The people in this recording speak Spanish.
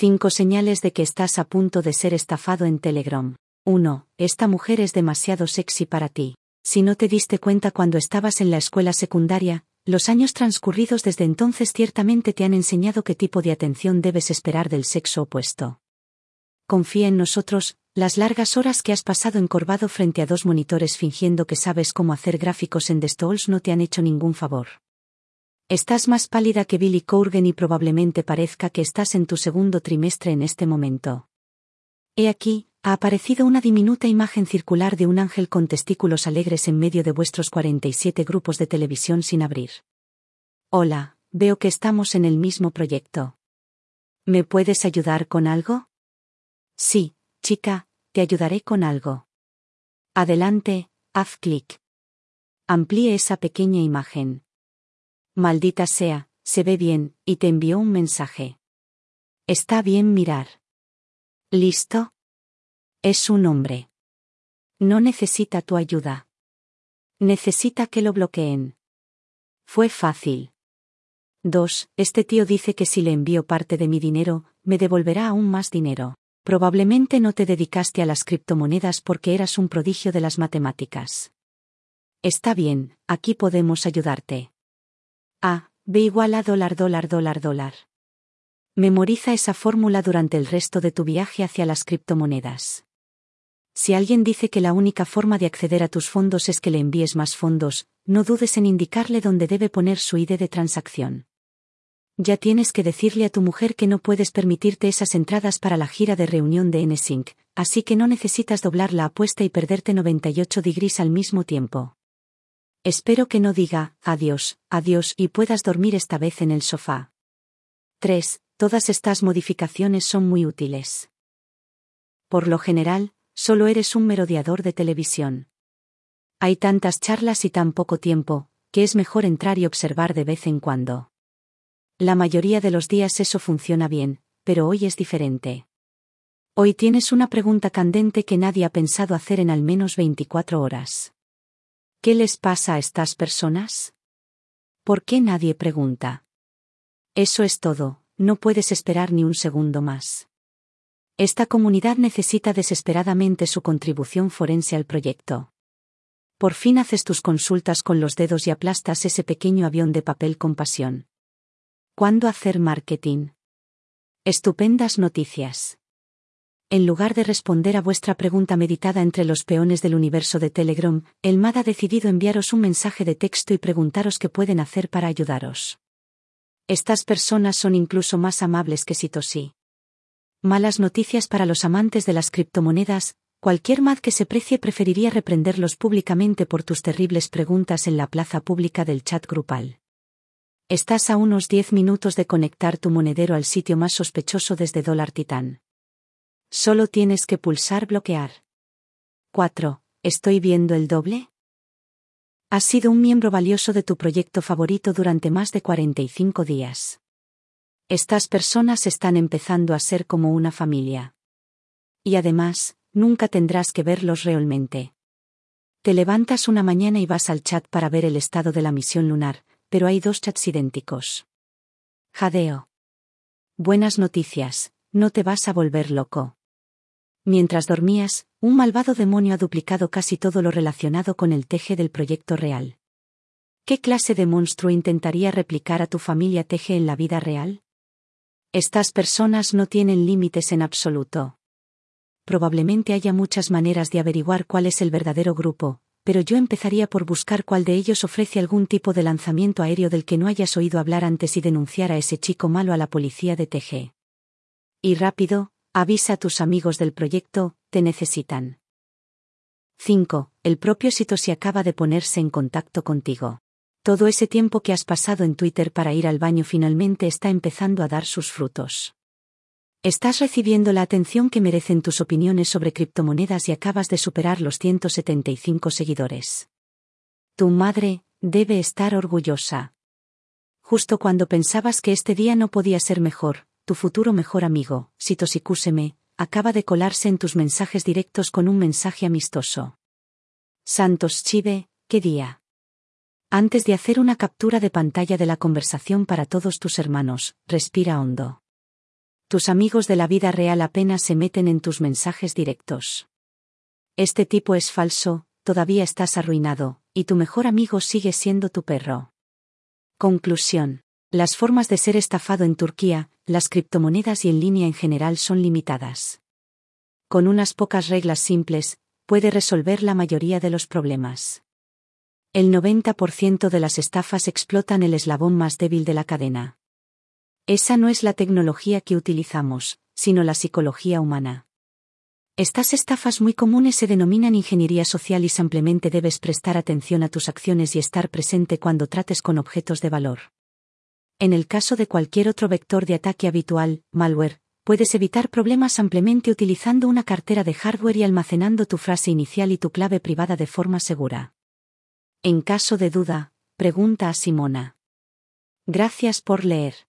5 señales de que estás a punto de ser estafado en Telegram. 1. Esta mujer es demasiado sexy para ti. Si no te diste cuenta cuando estabas en la escuela secundaria, los años transcurridos desde entonces ciertamente te han enseñado qué tipo de atención debes esperar del sexo opuesto. Confía en nosotros, las largas horas que has pasado encorvado frente a dos monitores fingiendo que sabes cómo hacer gráficos en The Stalls no te han hecho ningún favor. Estás más pálida que Billy Corgan y probablemente parezca que estás en tu segundo trimestre en este momento. He aquí, ha aparecido una diminuta imagen circular de un ángel con testículos alegres en medio de vuestros 47 grupos de televisión sin abrir. Hola, veo que estamos en el mismo proyecto. ¿Me puedes ayudar con algo? Sí, chica, te ayudaré con algo. Adelante, haz clic. Amplíe esa pequeña imagen. Maldita sea, se ve bien, y te envió un mensaje. Está bien mirar. ¿Listo? Es un hombre. No necesita tu ayuda. Necesita que lo bloqueen. Fue fácil. 2. Este tío dice que si le envío parte de mi dinero, me devolverá aún más dinero. Probablemente no te dedicaste a las criptomonedas porque eras un prodigio de las matemáticas. Está bien, aquí podemos ayudarte. A, B igual a dólar dólar dólar dólar. Memoriza esa fórmula durante el resto de tu viaje hacia las criptomonedas. Si alguien dice que la única forma de acceder a tus fondos es que le envíes más fondos, no dudes en indicarle dónde debe poner su ID de transacción. Ya tienes que decirle a tu mujer que no puedes permitirte esas entradas para la gira de reunión de NSYNC, así que no necesitas doblar la apuesta y perderte 98 degrees al mismo tiempo. Espero que no diga, adiós, adiós y puedas dormir esta vez en el sofá. 3. Todas estas modificaciones son muy útiles. Por lo general, solo eres un merodeador de televisión. Hay tantas charlas y tan poco tiempo, que es mejor entrar y observar de vez en cuando. La mayoría de los días eso funciona bien, pero hoy es diferente. Hoy tienes una pregunta candente que nadie ha pensado hacer en al menos 24 horas. ¿Qué les pasa a estas personas? ¿Por qué nadie pregunta? Eso es todo, no puedes esperar ni un segundo más. Esta comunidad necesita desesperadamente su contribución forense al proyecto. Por fin haces tus consultas con los dedos y aplastas ese pequeño avión de papel con pasión. ¿Cuándo hacer marketing? Estupendas noticias. En lugar de responder a vuestra pregunta meditada entre los peones del universo de Telegram, el MAD ha decidido enviaros un mensaje de texto y preguntaros qué pueden hacer para ayudaros. Estas personas son incluso más amables que Sitoshi. Malas noticias para los amantes de las criptomonedas, cualquier MAD que se precie preferiría reprenderlos públicamente por tus terribles preguntas en la plaza pública del chat grupal. Estás a unos 10 minutos de conectar tu monedero al sitio más sospechoso desde dólar titán. Solo tienes que pulsar bloquear. 4. ¿Estoy viendo el doble? Has sido un miembro valioso de tu proyecto favorito durante más de 45 días. Estas personas están empezando a ser como una familia. Y además, nunca tendrás que verlos realmente. Te levantas una mañana y vas al chat para ver el estado de la misión lunar, pero hay dos chats idénticos. Jadeo. Buenas noticias, no te vas a volver loco. Mientras dormías, un malvado demonio ha duplicado casi todo lo relacionado con el teje del proyecto real. ¿Qué clase de monstruo intentaría replicar a tu familia teje en la vida real? Estas personas no tienen límites en absoluto. Probablemente haya muchas maneras de averiguar cuál es el verdadero grupo, pero yo empezaría por buscar cuál de ellos ofrece algún tipo de lanzamiento aéreo del que no hayas oído hablar antes y denunciar a ese chico malo a la policía de TG. Y rápido, avisa a tus amigos del proyecto, te necesitan. 5. El propio Sitoshi acaba de ponerse en contacto contigo. Todo ese tiempo que has pasado en Twitter para ir al baño finalmente está empezando a dar sus frutos. Estás recibiendo la atención que merecen tus opiniones sobre criptomonedas y acabas de superar los 175 seguidores. Tu madre, debe estar orgullosa. Justo cuando pensabas que este día no podía ser mejor, tu futuro mejor amigo, Sitoshi Kuseme, acaba de colarse en tus mensajes directos con un mensaje amistoso. Santos Chive, ¿qué día? Antes de hacer una captura de pantalla de la conversación para todos tus hermanos, respira hondo. Tus amigos de la vida real apenas se meten en tus mensajes directos. Este tipo es falso, todavía estás arruinado, y tu mejor amigo sigue siendo tu perro. Conclusión. Las formas de ser estafado en Turquía, las criptomonedas y en línea en general son limitadas. Con unas pocas reglas simples, puede resolver la mayoría de los problemas. El 90% de las estafas explotan el eslabón más débil de la cadena. Esa no es la tecnología que utilizamos, sino la psicología humana. Estas estafas muy comunes se denominan ingeniería social y simplemente debes prestar atención a tus acciones y estar presente cuando trates con objetos de valor. En el caso de cualquier otro vector de ataque habitual, malware, puedes evitar problemas ampliamente utilizando una cartera de hardware y almacenando tu frase inicial y tu clave privada de forma segura. En caso de duda, pregunta a Simona. Gracias por leer.